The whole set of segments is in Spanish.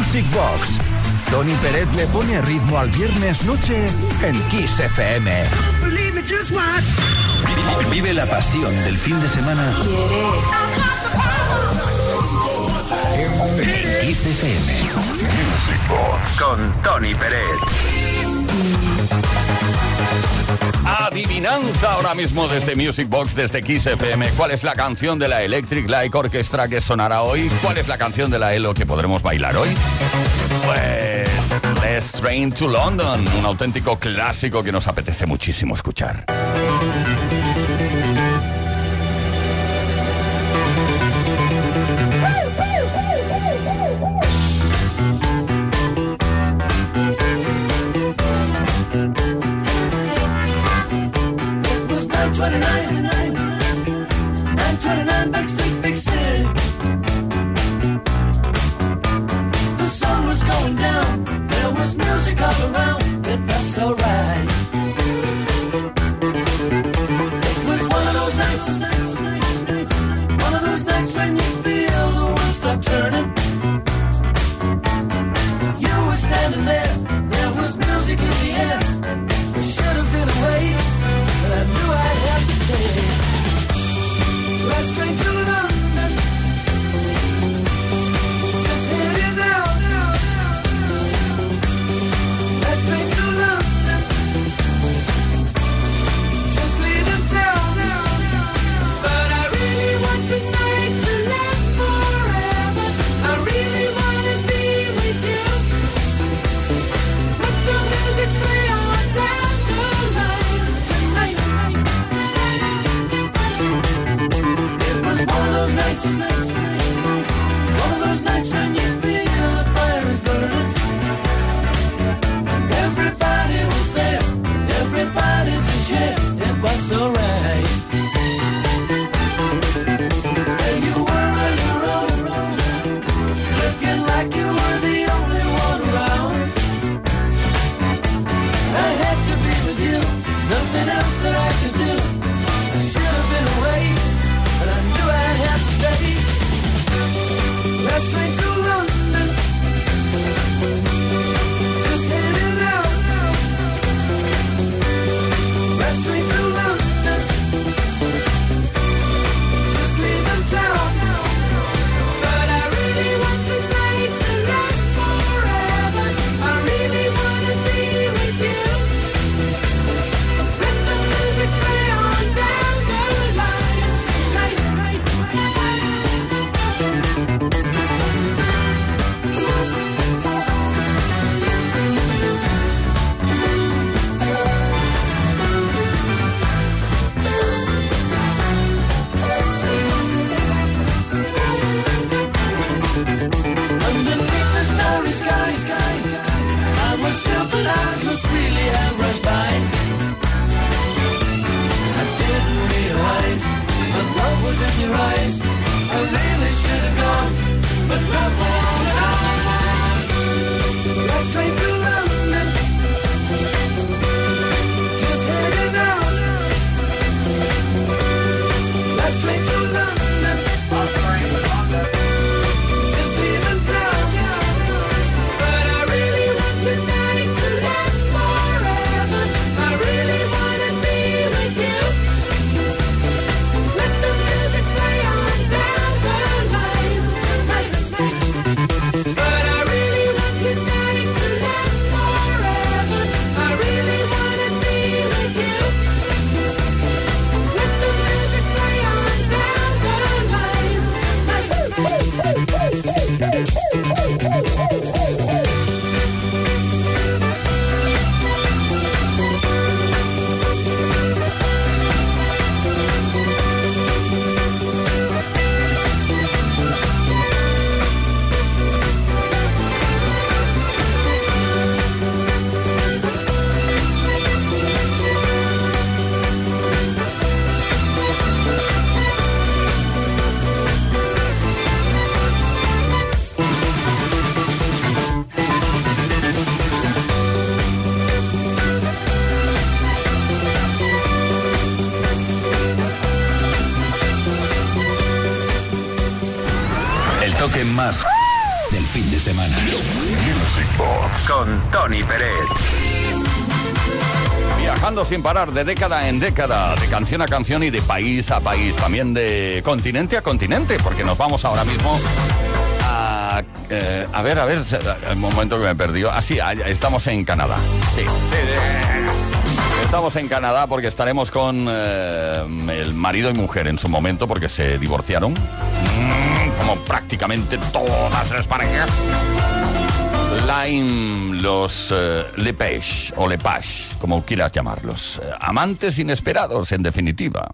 Music Box. Tony Peret le pone ritmo al viernes noche en Kiss FM. Vive la pasión del fin de semana. En Kiss FM. Music Box con Tony Peret. Adivinanza ahora mismo desde Music Box, desde Kiss FM. ¿Cuál es la canción de la Electric Light Orchestra que sonará hoy? ¿Cuál es la canción de la ELO que podremos bailar hoy? Pues Let's Train to London, un auténtico clásico que nos apetece muchísimo escuchar. turning. You were standing there. holes in your eyes. I really should have gone, but love toque más del fin de semana. Music Box con Tony Pérez. Viajando sin parar de década en década, de canción a canción y de país a país, también de continente a continente, porque nos vamos ahora mismo a, eh, a ver, a ver, el momento que me perdió. Ah, sí, estamos en Canadá. Sí, Estamos en Canadá porque estaremos con eh, el marido y mujer en su momento porque se divorciaron. Como prácticamente todas las parejas. Lime, los Lepage o Lepage, como quieras llamarlos. amantes inesperados, en definitiva.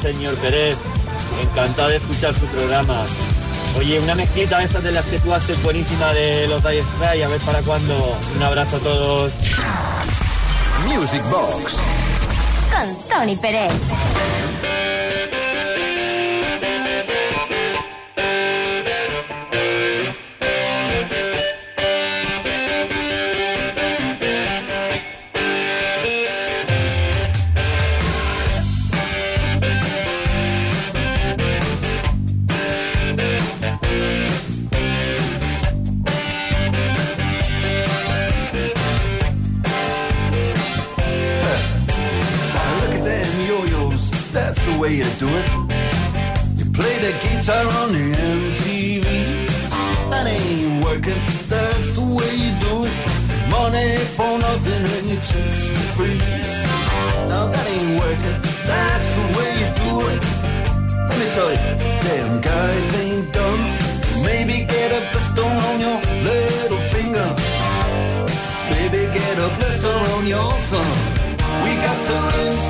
Señor Pérez. Encantado de escuchar su programa. Oye, una mezquita de esas de las que tú haces buenísima de los Dire Strike, a ver para cuándo. Un abrazo a todos. Music Box. Con Tony Pérez. Way to do it. You play the guitar on the MTV. That ain't working, that's the way you do it. Money for nothing and your chicks for free. Now that ain't working, that's the way you do it. Let me tell you, damn guys ain't dumb. Maybe get a blister on your little finger. Maybe get a blister on your thumb. We got to install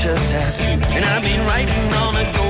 torture tattoo. And I've been writing on a ghost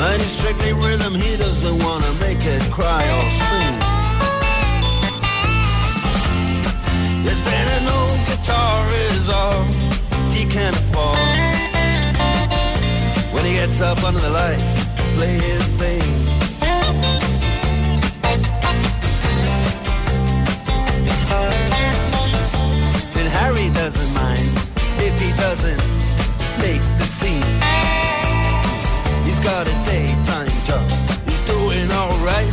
Mine is strictly rhythm, he doesn't wanna make it cry or sing. Then an old guitar is all he can afford. When he gets up under the lights play his thing. And Harry doesn't mind if he doesn't make. Got a daytime job, he's doing alright.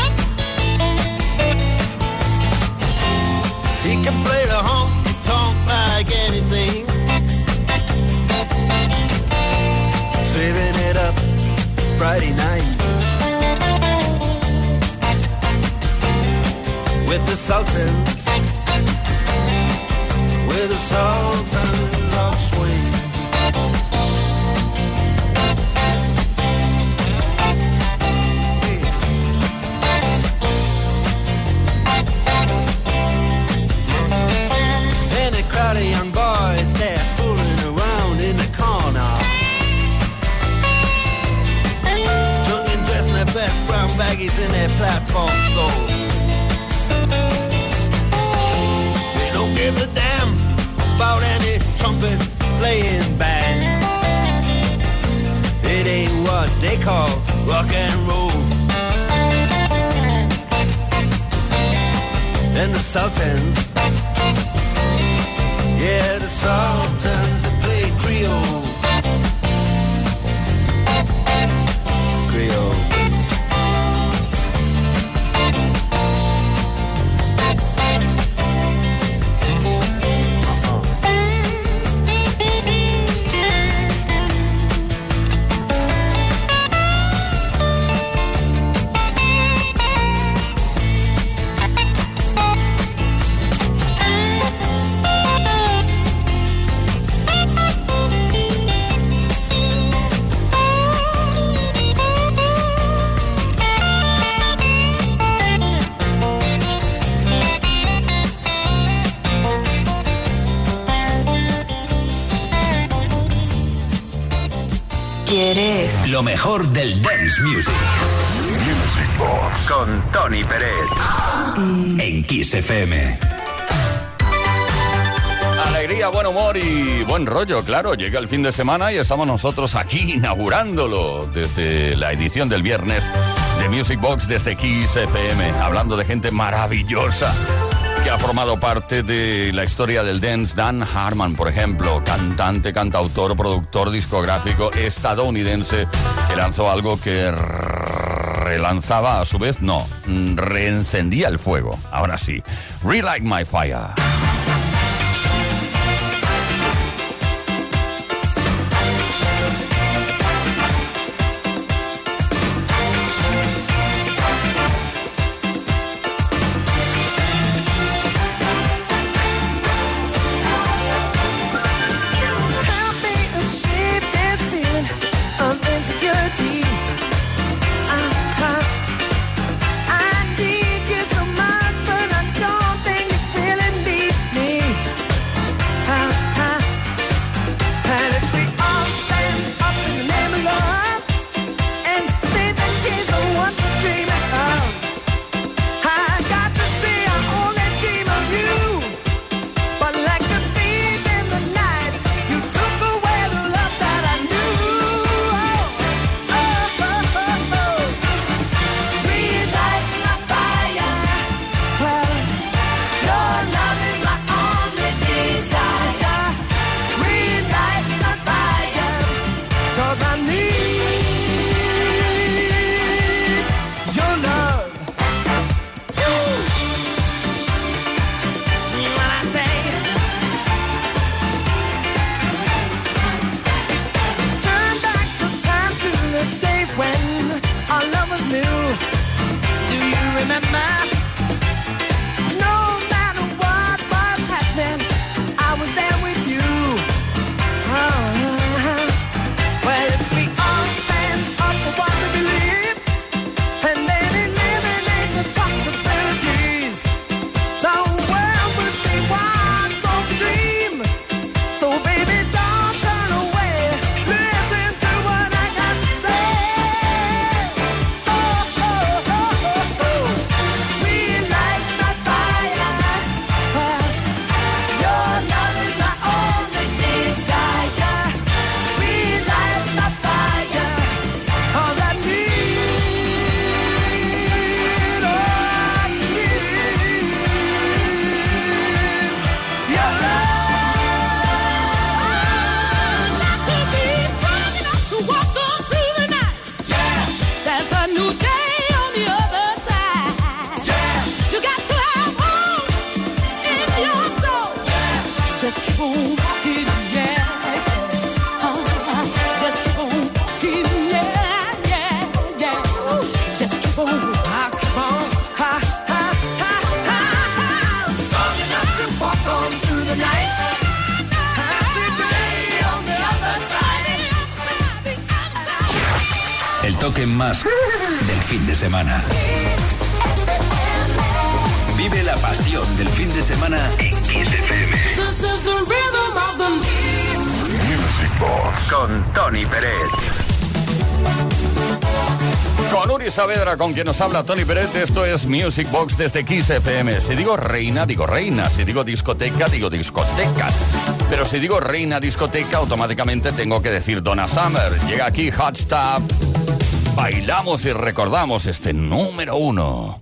He can play the honky tonk like anything. Saving it up Friday night. With the Sultans. With the Sultans of Swing. sultans. FM. Alegría, buen humor y buen rollo, claro. Llega el fin de semana y estamos nosotros aquí inaugurándolo desde la edición del viernes de Music Box desde Kiss FM, hablando de gente maravillosa que ha formado parte de la historia del dance, Dan Harmon, por ejemplo, cantante, cantautor, productor discográfico estadounidense, que lanzó algo que relanzaba a su vez, no, mm, reencendía el fuego. Ahora sí, Relight My Fire. con Tony Pérez. Con Uri Saavedra, con quien nos habla Tony Pérez, esto es Music Box desde Kiss Si digo reina, digo reina. Si digo discoteca, digo discoteca. Pero si digo reina discoteca, automáticamente tengo que decir Donna Summer. Llega aquí Hot Stuff. Bailamos y recordamos este número uno.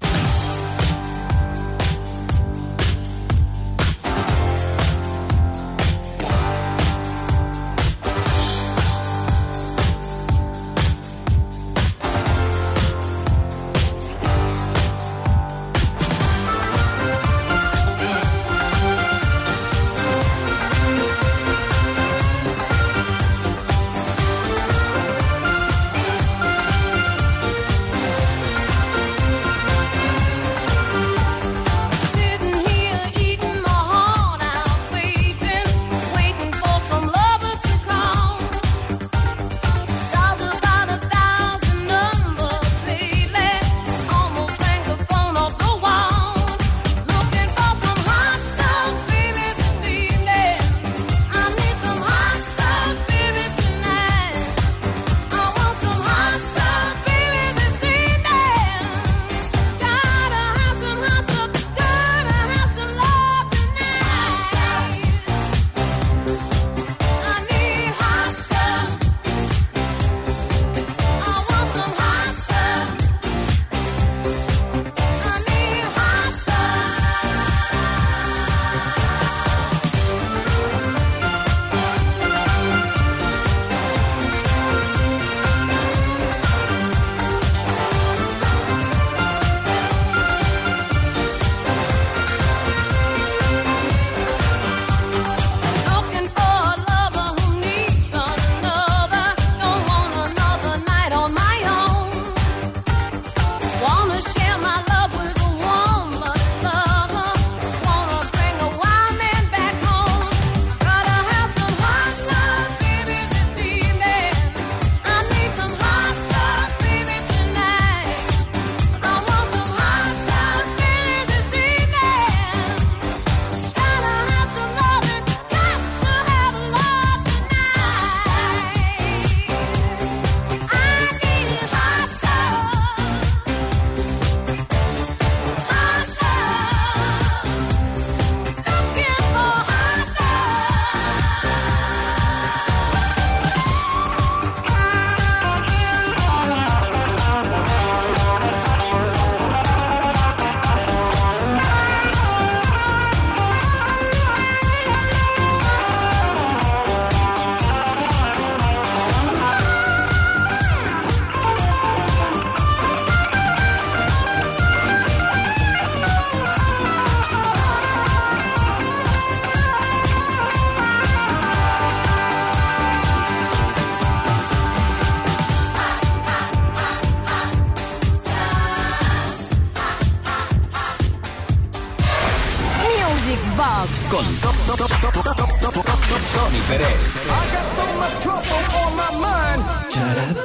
Shut up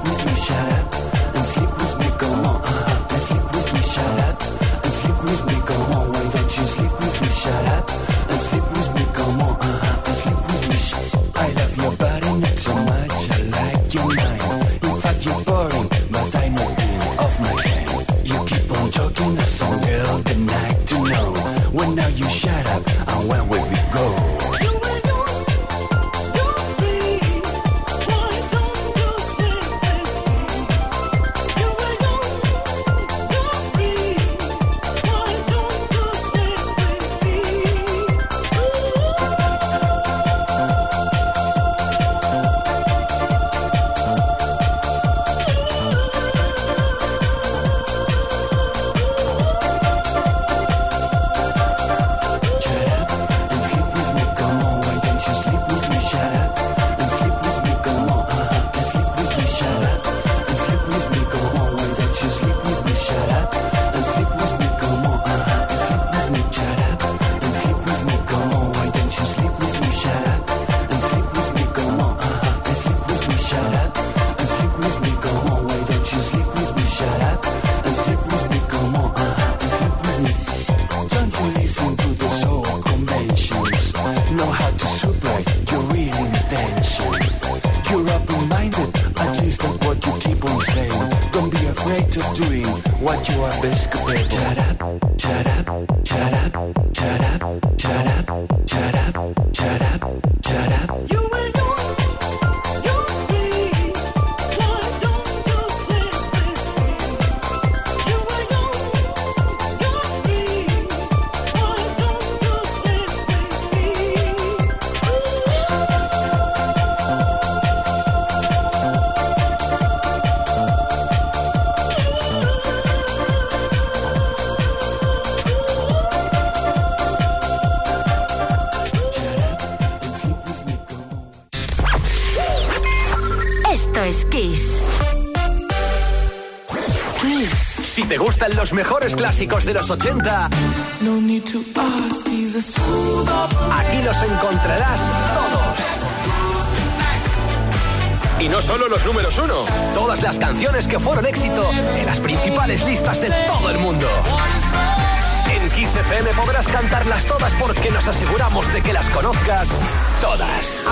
Misha Los mejores clásicos de los 80, No need to ask, he's a smooth aquí los encontrarás todos. Y no solo los números uno, todas las canciones que fueron éxito en las principales listas de todo el mundo. En Kiss FM podrás cantarlas todas porque nos aseguramos de que las conozcas todas.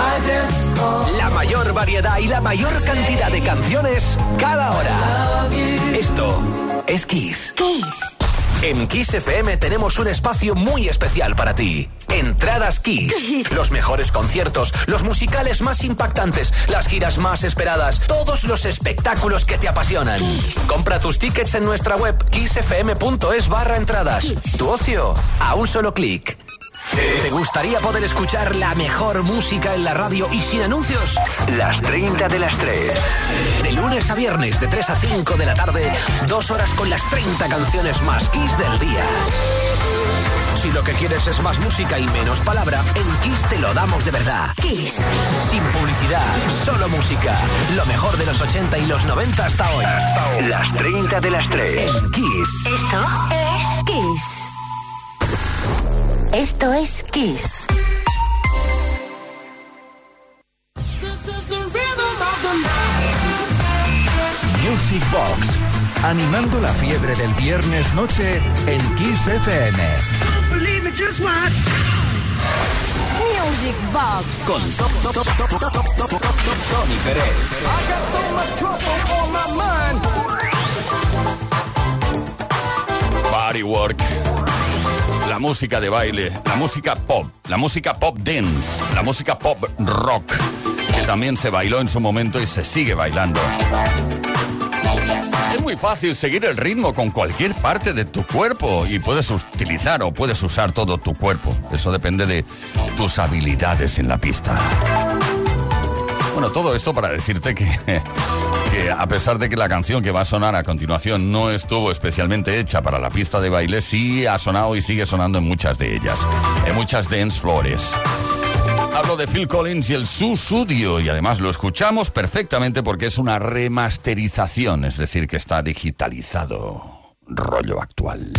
La mayor variedad y la mayor cantidad de canciones cada hora. Esto es Kiss. Kiss. En Kiss FM tenemos un espacio muy especial para ti. Entradas Kiss. Kiss. Los mejores conciertos, los musicales más impactantes, las giras más esperadas, todos los espectáculos que te apasionan. Kiss. Compra tus tickets en nuestra web kissfm.es barra entradas. Kiss. Tu ocio a un solo clic. ¿Te gustaría poder escuchar la mejor música en la radio y sin anuncios? Las 30 de las 3. De lunes a viernes, de 3 a 5 de la tarde, dos horas con las 30 canciones más Kiss del día. Si lo que quieres es más música y menos palabra, en Kiss te lo damos de verdad. Kiss. Sin publicidad, solo música. Lo mejor de los 80 y los 90 hasta hoy. Las 30 de las 3. En Kiss. Esto es Kiss. Esto es Kiss. Music Box. Animando la fiebre del viernes noche en Kiss FM. Believe me, just watch. Music Box. Con Tony Pérez. Body Work. La música de baile, la música pop, la música pop dance, la música pop rock, que también se bailó en su momento y se sigue bailando. Es muy fácil seguir el ritmo con cualquier parte de tu cuerpo y puedes utilizar o puedes usar todo tu cuerpo. Eso depende de tus habilidades en la pista. Bueno, todo esto para decirte que, que a pesar de que la canción que va a sonar a continuación no estuvo especialmente hecha para la pista de baile, sí ha sonado y sigue sonando en muchas de ellas, en muchas dance flores. Hablo de Phil Collins y el Susudio y además lo escuchamos perfectamente porque es una remasterización, es decir, que está digitalizado, rollo actual.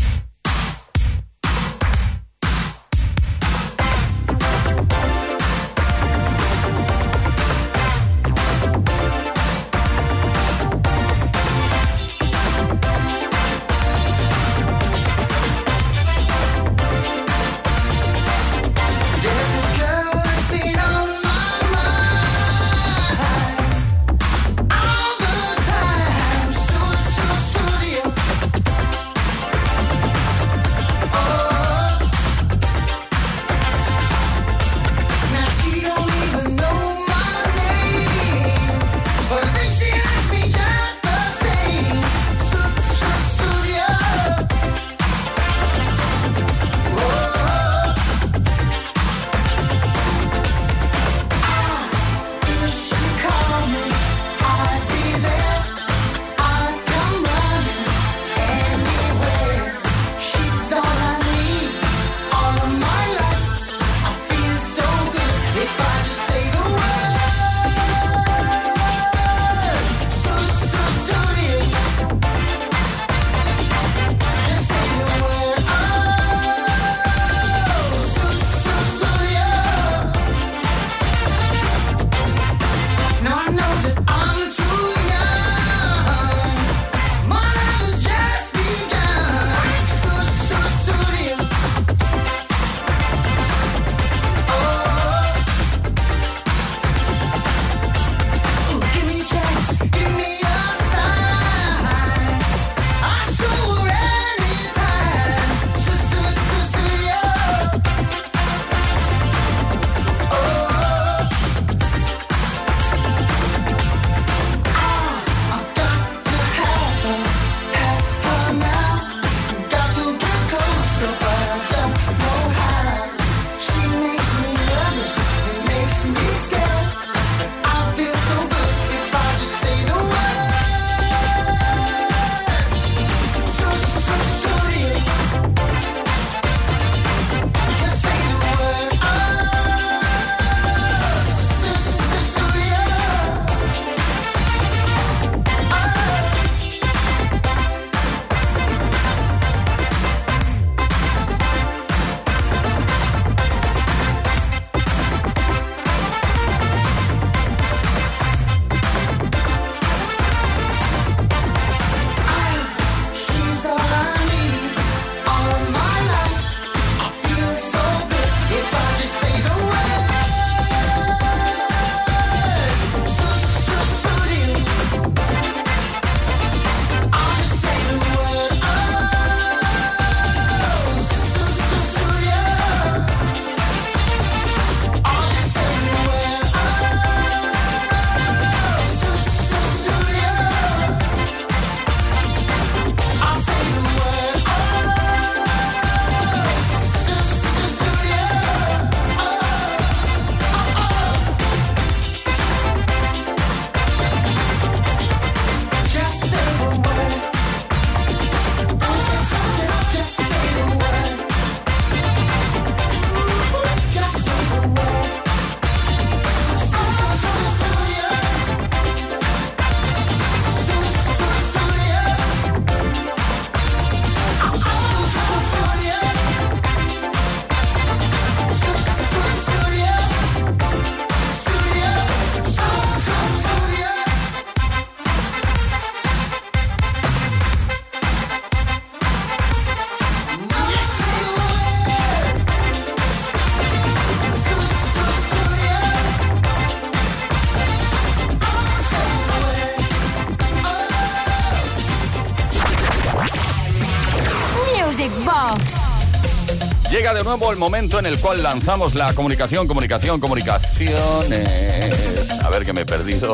Nuevo el momento en el cual lanzamos la comunicación, comunicación, comunicaciones. A ver que me he perdido.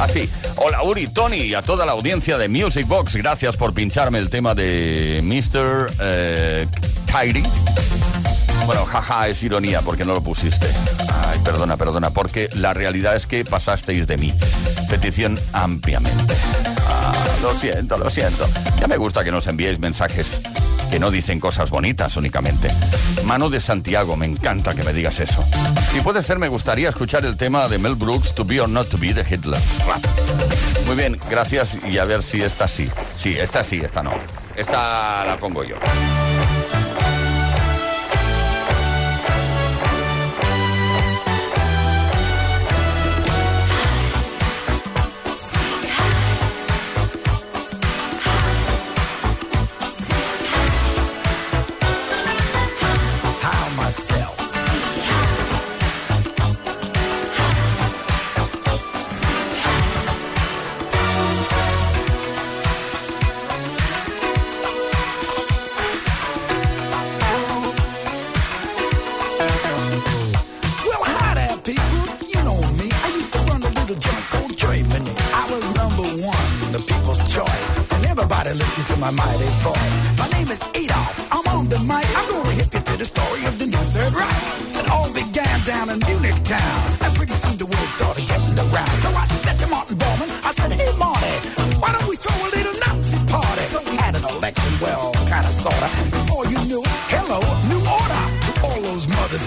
Así. Hola Uri, Tony y a toda la audiencia de Music Box. Gracias por pincharme el tema de Mr. Eh, Kyrie. Bueno, jaja, es ironía porque no lo pusiste. Ay, perdona, perdona, porque la realidad es que pasasteis de mí. Petición ampliamente. Ah, lo siento, lo siento. Ya me gusta que nos enviéis mensajes que no dicen cosas bonitas únicamente. Mano de Santiago, me encanta que me digas eso. Y puede ser, me gustaría escuchar el tema de Mel Brooks, To Be or Not To Be, de Hitler. Rap. Muy bien, gracias y a ver si esta sí. Sí, esta sí, esta no. Esta la pongo yo.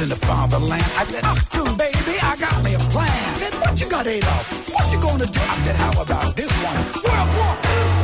In the fatherland. I said, Achtung, baby, I got me a plan. Said, what you got, Adolf? What you gonna do? I said, how about this one? World War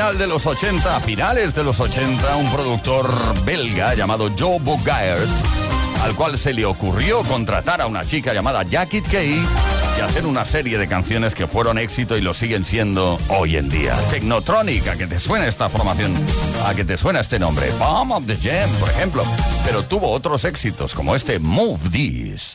final de los 80, a finales de los 80, un productor belga llamado Joe Bogaert, al cual se le ocurrió contratar a una chica llamada Jackie Kay y hacer una serie de canciones que fueron éxito y lo siguen siendo hoy en día. Technotronic, a que te suena esta formación, a que te suena este nombre. Bomb of the Jam, por ejemplo. Pero tuvo otros éxitos como este Move This.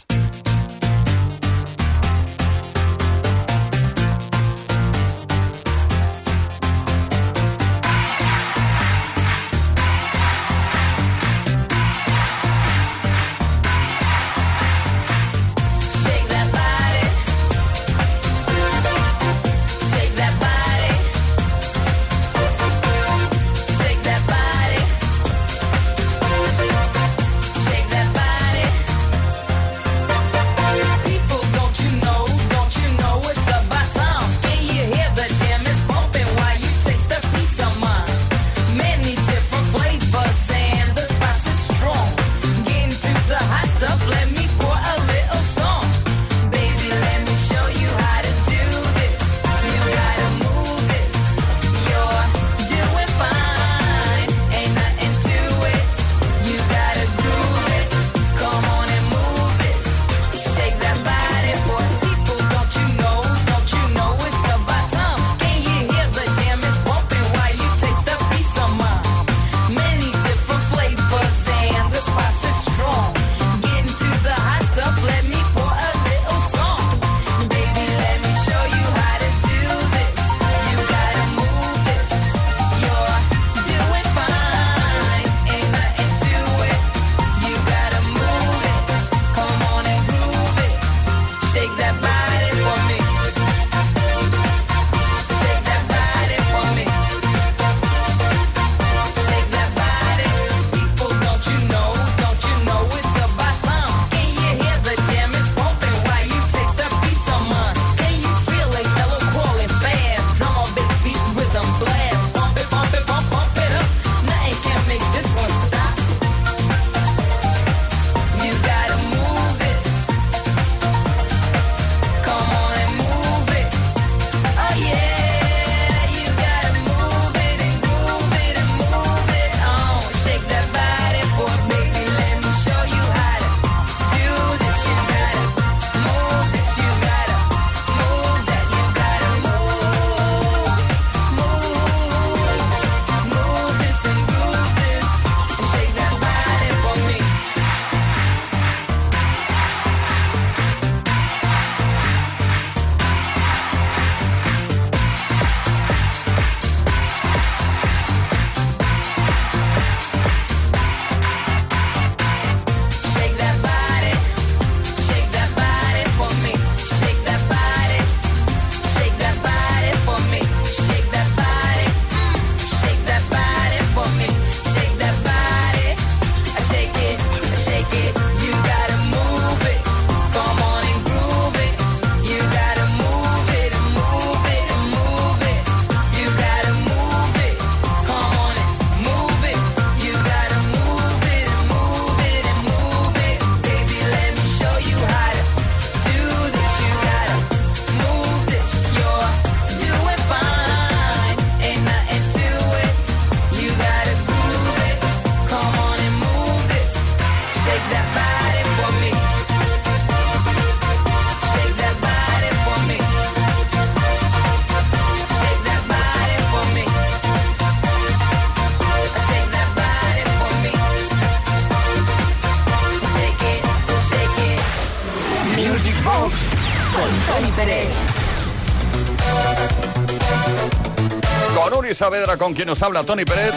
Saavedra, con quien nos habla Tony Pérez,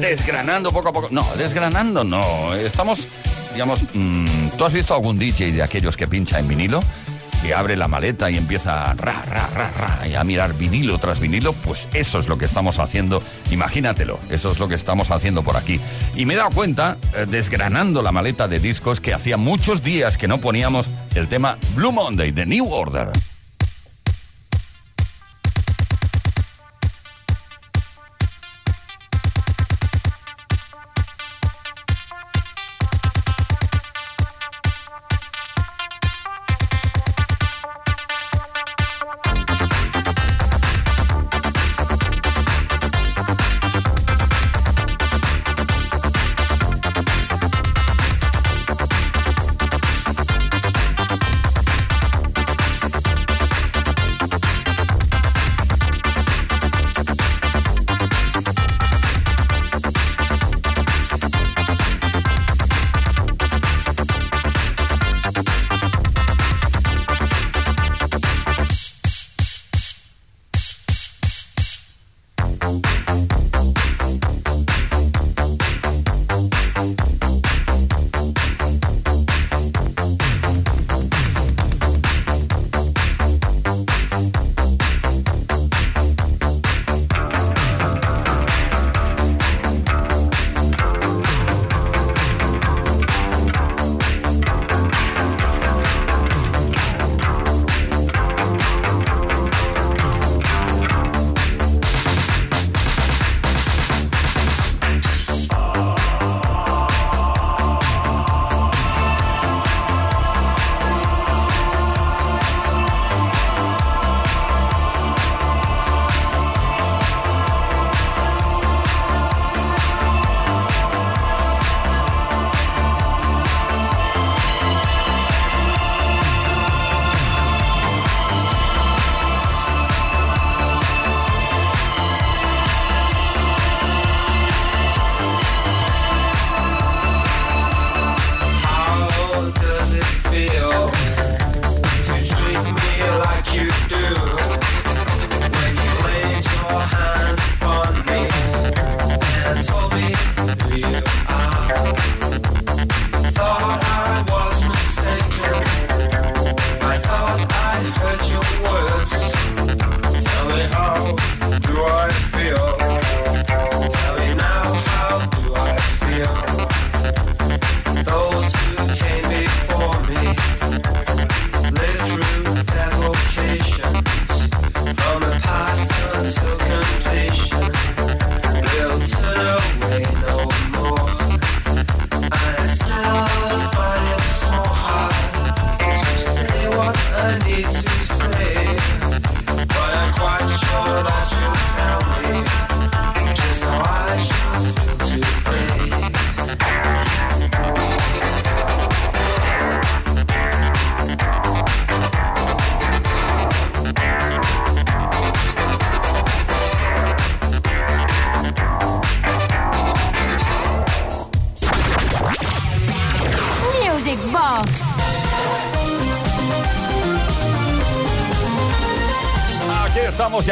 desgranando poco a poco. No, desgranando no. Estamos, digamos, mm, ¿tú has visto algún DJ de aquellos que pincha en vinilo? Que abre la maleta y empieza a ra, ra, ra, ra, y a mirar vinilo tras vinilo, pues eso es lo que estamos haciendo. Imagínatelo, eso es lo que estamos haciendo por aquí. Y me he dado cuenta, eh, desgranando la maleta de discos, que hacía muchos días que no poníamos el tema Blue Monday de New Order.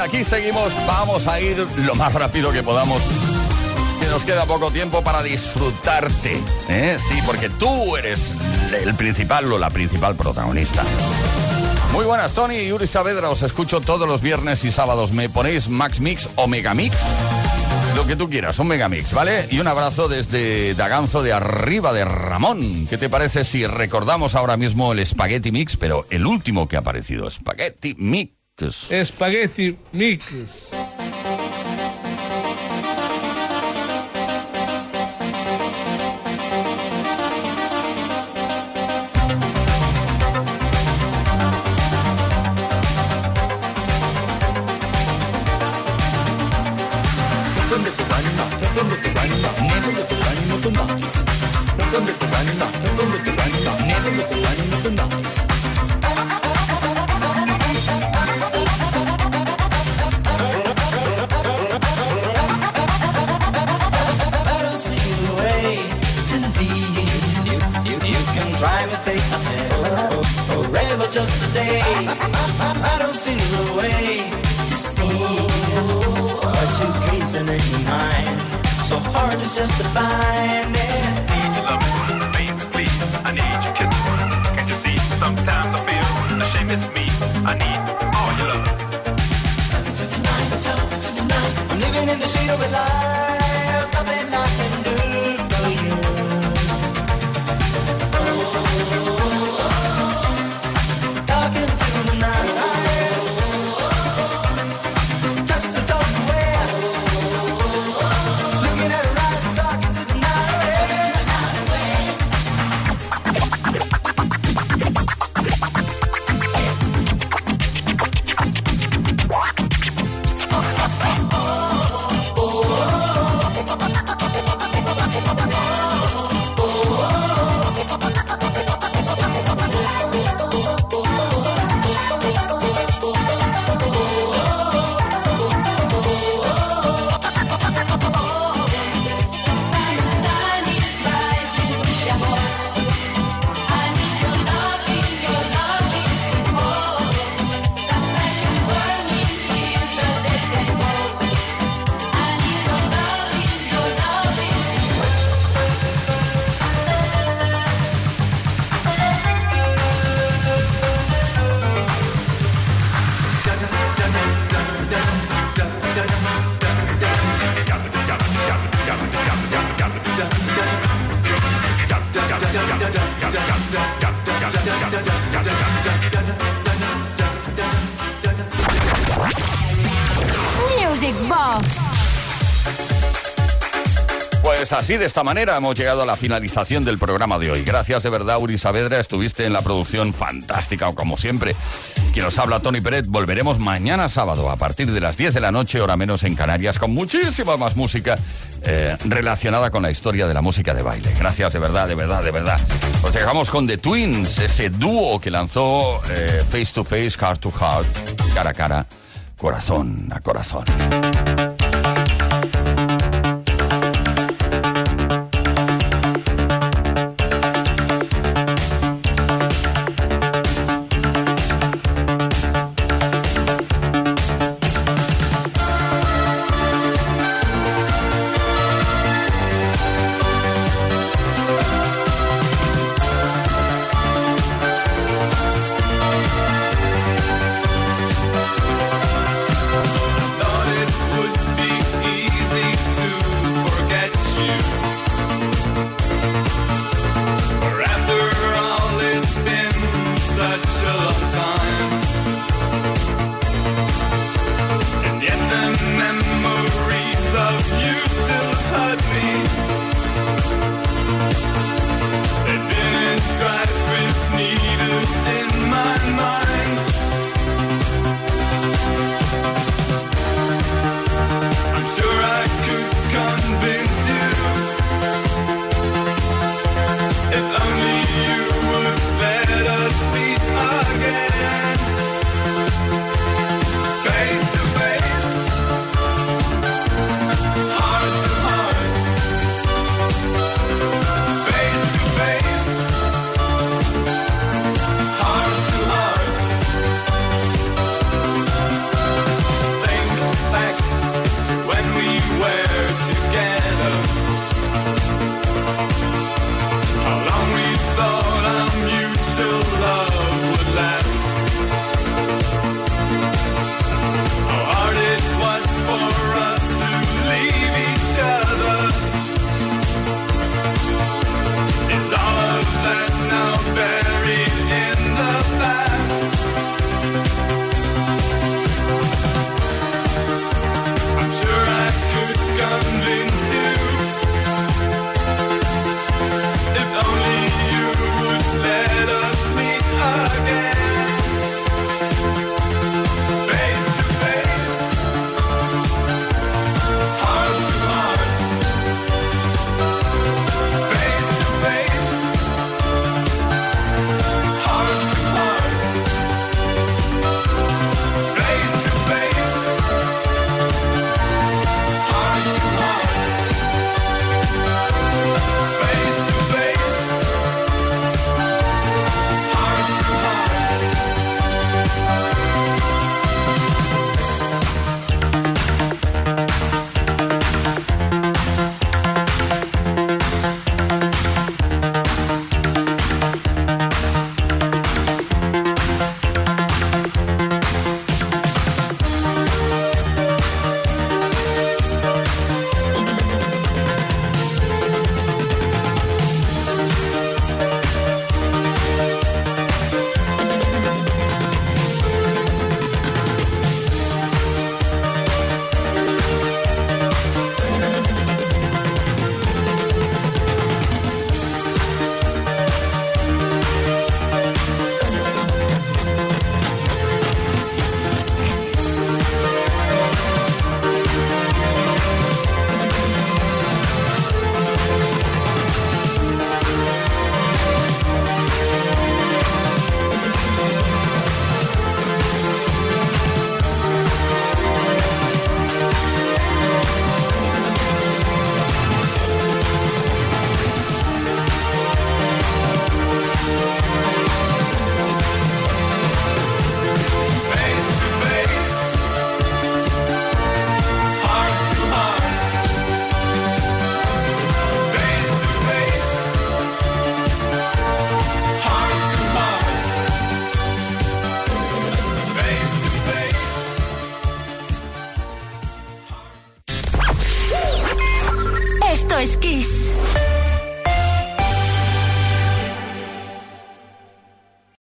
Aquí seguimos. Vamos a ir lo más rápido que podamos. Que nos queda poco tiempo para disfrutarte. ¿eh? Sí, porque tú eres el principal o la principal protagonista. Muy buenas, Tony y Yuri Saavedra. Os escucho todos los viernes y sábados. ¿Me ponéis Max Mix o Megamix? Lo que tú quieras, un Megamix, ¿vale? Y un abrazo desde Daganzo de arriba de Ramón. ¿Qué te parece si recordamos ahora mismo el Spaghetti Mix, pero el último que ha aparecido, Spaghetti Mix? Spaghetti mix. Never just a fine Pues así, de esta manera, hemos llegado a la finalización del programa de hoy. Gracias de verdad, Uri Saavedra. Estuviste en la producción fantástica, como siempre. Quien nos habla, Tony Peret. Volveremos mañana sábado, a partir de las 10 de la noche, hora menos en Canarias, con muchísima más música eh, relacionada con la historia de la música de baile. Gracias de verdad, de verdad, de verdad. Os dejamos con The Twins, ese dúo que lanzó eh, Face to Face, Heart to Heart, cara a cara, corazón a corazón.